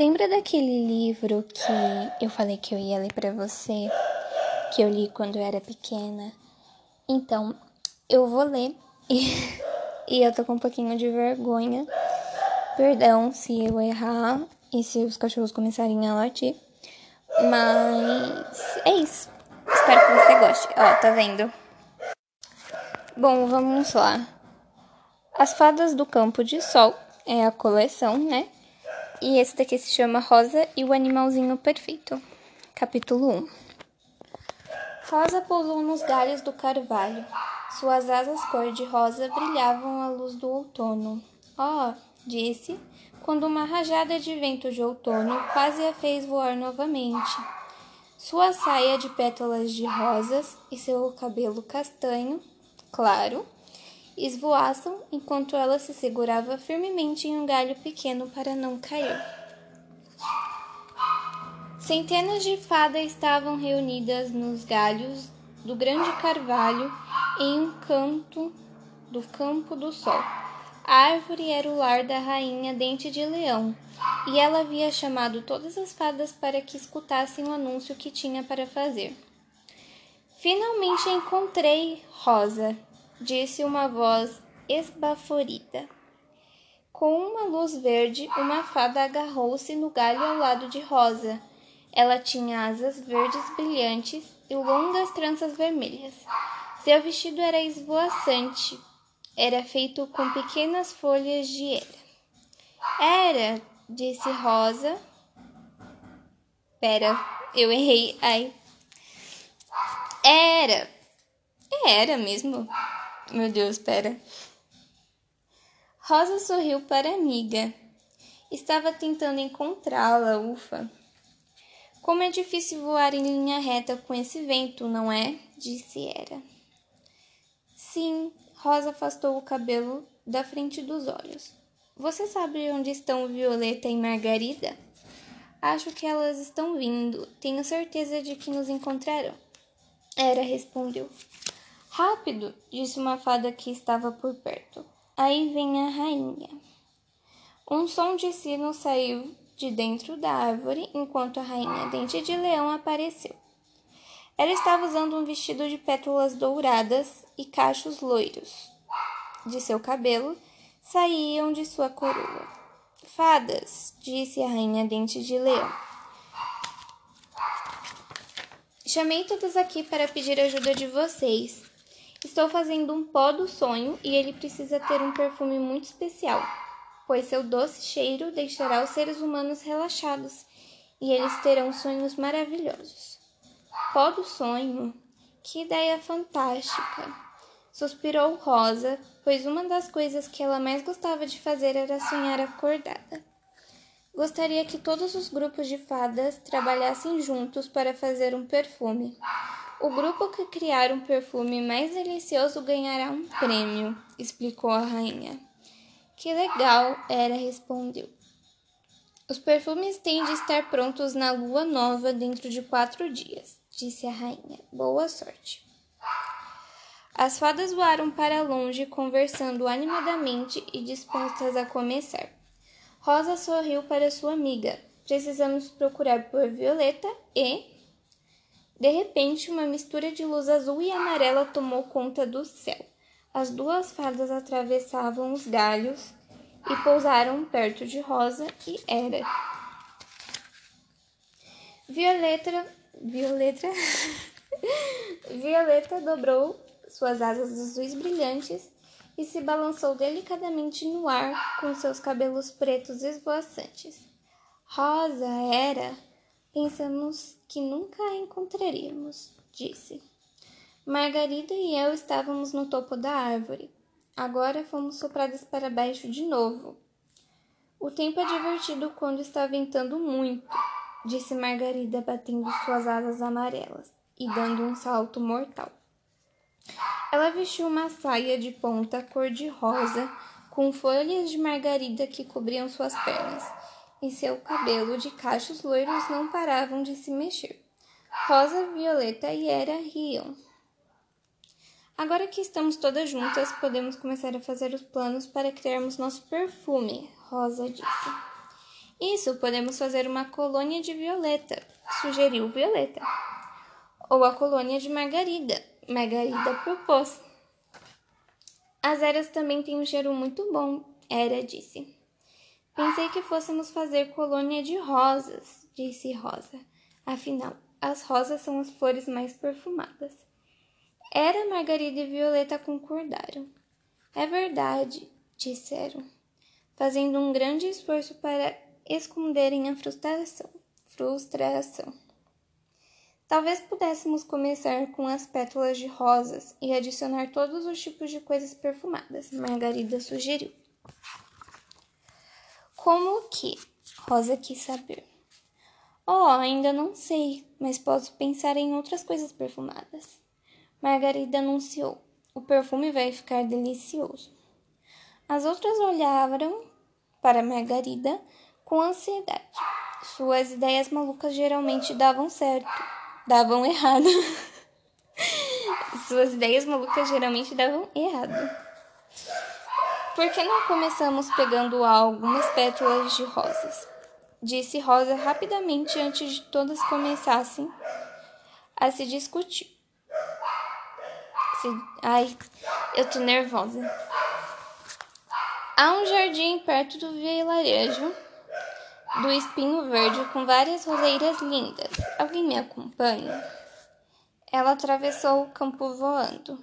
Lembra daquele livro que eu falei que eu ia ler para você, que eu li quando eu era pequena? Então, eu vou ler e, e eu tô com um pouquinho de vergonha. Perdão se eu errar e se os cachorros começarem a latir. Mas é isso. Espero que você goste. Ó, tá vendo? Bom, vamos lá. As Fadas do Campo de Sol é a coleção, né? E esse daqui se chama Rosa e o Animalzinho Perfeito. Capítulo 1 Rosa pousou nos galhos do carvalho. Suas asas cor-de-rosa brilhavam à luz do outono. Oh, disse, quando uma rajada de vento de outono quase a fez voar novamente. Sua saia de pétalas de rosas e seu cabelo castanho, claro, esvoaçam enquanto ela se segurava firmemente em um galho pequeno para não cair. Centenas de fadas estavam reunidas nos galhos do grande carvalho em um canto do campo do sol. A árvore era o lar da rainha Dente de Leão, e ela havia chamado todas as fadas para que escutassem o anúncio que tinha para fazer. Finalmente encontrei Rosa, disse uma voz esbaforida. Com uma luz verde, uma fada agarrou-se no galho ao lado de Rosa. Ela tinha asas verdes brilhantes e longas tranças vermelhas. Seu vestido era esvoaçante. Era feito com pequenas folhas de era. Era, disse Rosa. Pera, eu errei. Ai. Era. Era mesmo. Meu Deus, espera. Rosa sorriu para a amiga. Estava tentando encontrá-la, ufa. Como é difícil voar em linha reta com esse vento, não é? disse Era. Sim, Rosa afastou o cabelo da frente dos olhos. Você sabe onde estão Violeta e Margarida? Acho que elas estão vindo. Tenho certeza de que nos encontrarão. Era respondeu. Rápido, disse uma fada que estava por perto. Aí vem a rainha. Um som de sino saiu de dentro da árvore enquanto a rainha Dente de Leão apareceu. Ela estava usando um vestido de pétalas douradas e cachos loiros. De seu cabelo saíam de sua coroa. Fadas, disse a rainha Dente de Leão. Chamei todas aqui para pedir ajuda de vocês. Estou fazendo um pó do sonho e ele precisa ter um perfume muito especial, pois seu doce cheiro deixará os seres humanos relaxados e eles terão sonhos maravilhosos. Pó do sonho? Que ideia fantástica! Suspirou Rosa, pois uma das coisas que ela mais gostava de fazer era sonhar acordada. Gostaria que todos os grupos de fadas trabalhassem juntos para fazer um perfume. O grupo que criar um perfume mais delicioso ganhará um prêmio, explicou a rainha. Que legal, Era respondeu. Os perfumes têm de estar prontos na lua nova dentro de quatro dias, disse a rainha. Boa sorte. As fadas voaram para longe, conversando animadamente e dispostas a começar. Rosa sorriu para sua amiga. Precisamos procurar por Violeta e de repente, uma mistura de luz azul e amarela tomou conta do céu. As duas fadas atravessavam os galhos e pousaram perto de Rosa e Era. Violeta, Violeta, Violeta dobrou suas asas azuis brilhantes e se balançou delicadamente no ar com seus cabelos pretos esvoaçantes. Rosa era Pensamos que nunca a encontraríamos, disse. Margarida e eu estávamos no topo da árvore. Agora fomos sopradas para baixo de novo. O tempo é divertido quando está ventando muito, disse Margarida, batendo suas asas amarelas e dando um salto mortal. Ela vestiu uma saia de ponta cor-de-rosa com folhas de margarida que cobriam suas pernas e seu cabelo de cachos loiros não paravam de se mexer. Rosa, Violeta e Era riam. Agora que estamos todas juntas, podemos começar a fazer os planos para criarmos nosso perfume, Rosa disse. Isso, podemos fazer uma colônia de violeta, sugeriu Violeta. Ou a colônia de Margarida, Margarida propôs. As eras também têm um cheiro muito bom, Era disse. Pensei que fôssemos fazer colônia de rosas, disse Rosa. Afinal, as rosas são as flores mais perfumadas. Era, Margarida e Violeta concordaram. É verdade, disseram, fazendo um grande esforço para esconderem a frustração. Frustração. Talvez pudéssemos começar com as pétalas de rosas e adicionar todos os tipos de coisas perfumadas, Margarida sugeriu. Como que? Rosa quis saber. Oh, ainda não sei, mas posso pensar em outras coisas perfumadas. Margarida anunciou. O perfume vai ficar delicioso. As outras olharam para Margarida com ansiedade. Suas ideias malucas geralmente davam certo davam errado. Suas ideias malucas geralmente davam errado. Por que não começamos pegando algumas pétalas de rosas? Disse Rosa rapidamente antes de todas começassem a se discutir. Se... Ai, eu tô nervosa. Há um jardim perto do vilarejo do espinho verde com várias roseiras lindas. Alguém me acompanha? Ela atravessou o campo voando,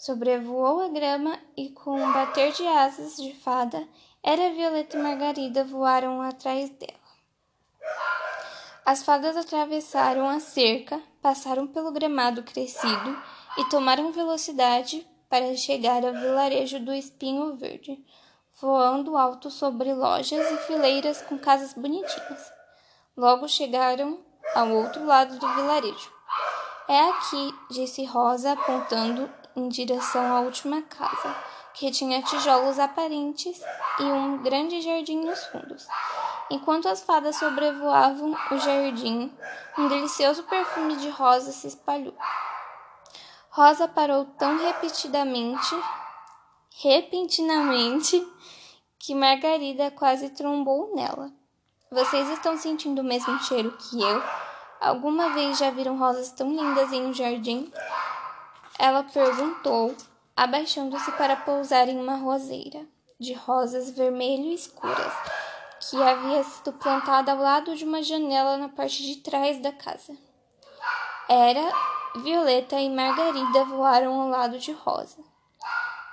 sobrevoou a grama e, com um bater de asas de fada, era Violeta e Margarida voaram atrás dela. As fadas atravessaram a cerca, passaram pelo gramado crescido e tomaram velocidade para chegar ao vilarejo do Espinho Verde, voando alto sobre lojas e fileiras com casas bonitinhas. Logo chegaram ao outro lado do vilarejo. É aqui, disse Rosa, apontando em direção à última casa, que tinha tijolos aparentes e um grande jardim nos fundos. Enquanto as fadas sobrevoavam o jardim, um delicioso perfume de rosa se espalhou. Rosa parou tão repetidamente repentinamente que Margarida quase trombou nela. Vocês estão sentindo o mesmo cheiro que eu? Alguma vez já viram rosas tão lindas em um jardim? Ela perguntou, abaixando-se para pousar em uma roseira de rosas vermelho escuras que havia sido plantada ao lado de uma janela na parte de trás da casa. Era Violeta e Margarida voaram ao lado de Rosa.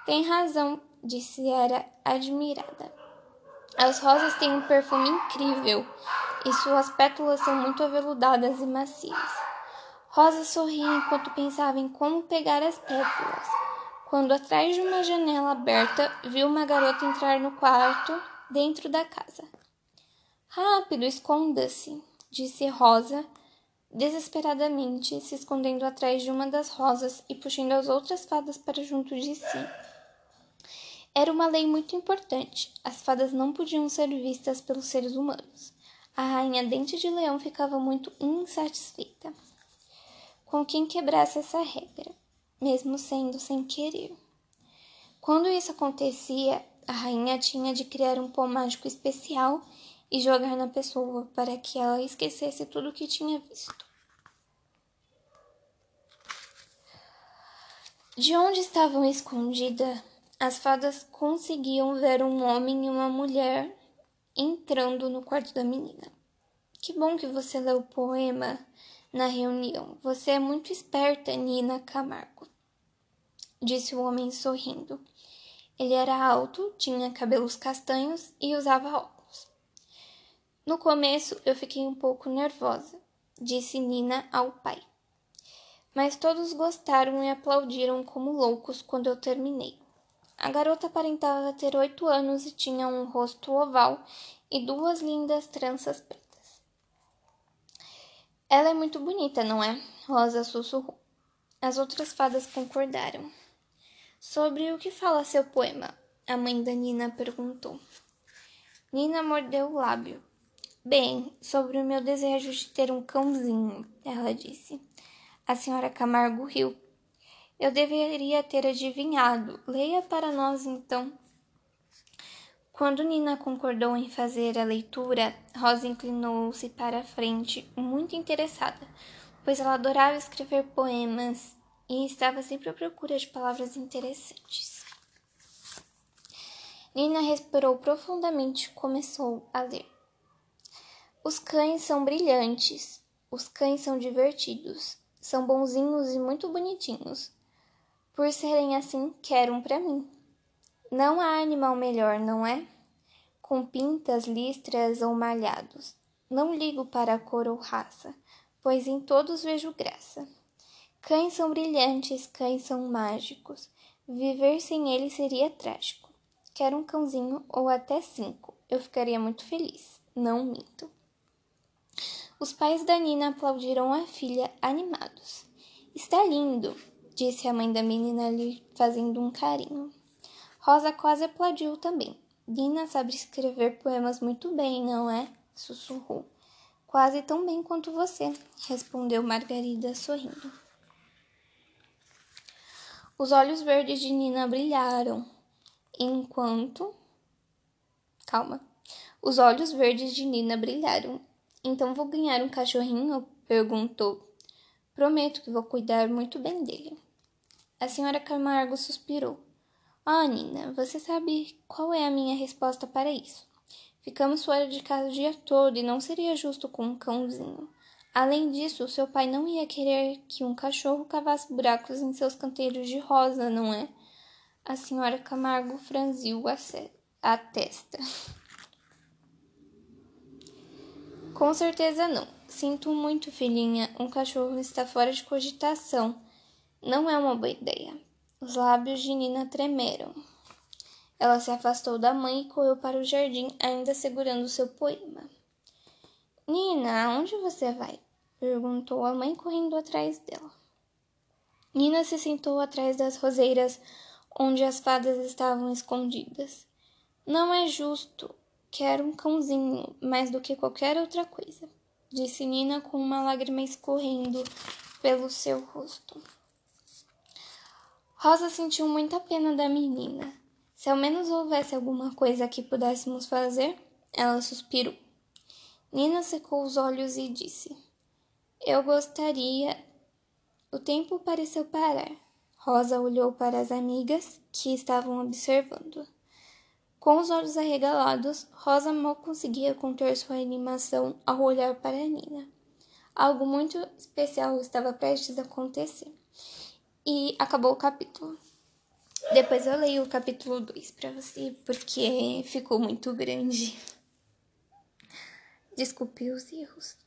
Tem razão, disse Era admirada. As rosas têm um perfume incrível e suas pétalas são muito aveludadas e macias. Rosa sorria enquanto pensava em como pegar as pétalas, quando atrás de uma janela aberta viu uma garota entrar no quarto dentro da casa. Rápido, esconda-se, disse Rosa, desesperadamente, se escondendo atrás de uma das rosas e puxando as outras fadas para junto de si. Era uma lei muito importante. As fadas não podiam ser vistas pelos seres humanos. A rainha Dente de Leão ficava muito insatisfeita com quem quebrasse essa regra, mesmo sendo sem querer. Quando isso acontecia, a rainha tinha de criar um pó mágico especial e jogar na pessoa para que ela esquecesse tudo o que tinha visto. De onde estavam escondidas as fadas conseguiam ver um homem e uma mulher entrando no quarto da menina. Que bom que você leu o poema na reunião. Você é muito esperta, Nina Camargo, disse o homem sorrindo. Ele era alto, tinha cabelos castanhos e usava óculos. No começo eu fiquei um pouco nervosa, disse Nina ao pai. Mas todos gostaram e aplaudiram como loucos quando eu terminei. A garota aparentava ter oito anos e tinha um rosto oval e duas lindas tranças pretas. Ela é muito bonita, não é? Rosa sussurrou. As outras fadas concordaram. Sobre o que fala seu poema? A mãe da Nina perguntou. Nina mordeu o lábio. Bem, sobre o meu desejo de ter um cãozinho, ela disse. A senhora Camargo riu eu deveria ter adivinhado. Leia para nós então. Quando Nina concordou em fazer a leitura, Rosa inclinou-se para a frente, muito interessada, pois ela adorava escrever poemas e estava sempre à procura de palavras interessantes. Nina respirou profundamente e começou a ler. Os cães são brilhantes, os cães são divertidos, são bonzinhos e muito bonitinhos. Por serem assim, quero um para mim. Não há animal melhor, não é? Com pintas, listras ou malhados. Não ligo para a cor ou raça, pois em todos vejo graça. Cães são brilhantes, cães são mágicos. Viver sem eles seria trágico. Quero um cãozinho ou até cinco. Eu ficaria muito feliz. Não minto. Os pais da Nina aplaudiram a filha animados. Está lindo, disse a mãe da menina lhe fazendo um carinho. Rosa quase aplaudiu também. Dina sabe escrever poemas muito bem, não é? sussurrou. Quase tão bem quanto você, respondeu Margarida sorrindo. Os olhos verdes de Nina brilharam, enquanto. Calma. Os olhos verdes de Nina brilharam. Então vou ganhar um cachorrinho? perguntou. Prometo que vou cuidar muito bem dele. A senhora Camargo suspirou. Oh, Nina, você sabe qual é a minha resposta para isso? Ficamos fora de casa o dia todo e não seria justo com um cãozinho. Além disso, seu pai não ia querer que um cachorro cavasse buracos em seus canteiros de rosa, não é? A senhora Camargo franziu a, testa. Com certeza não. Sinto muito, filhinha. Um cachorro está fora de cogitação. Não é uma boa ideia. Os lábios de Nina tremeram. Ela se afastou da mãe e correu para o jardim, ainda segurando seu poema. Nina, aonde você vai? perguntou a mãe, correndo atrás dela. Nina se sentou atrás das roseiras onde as fadas estavam escondidas. Não é justo. Quero um cãozinho mais do que qualquer outra coisa, disse Nina com uma lágrima escorrendo pelo seu rosto. Rosa sentiu muita pena da menina. Se ao menos houvesse alguma coisa que pudéssemos fazer, ela suspirou. Nina secou os olhos e disse: Eu gostaria. O tempo pareceu parar. Rosa olhou para as amigas que estavam observando. Com os olhos arregalados, Rosa mal conseguia conter sua animação ao olhar para Nina. Algo muito especial estava prestes a acontecer. E acabou o capítulo. Depois eu leio o capítulo 2 para você, porque ficou muito grande. Desculpe os erros.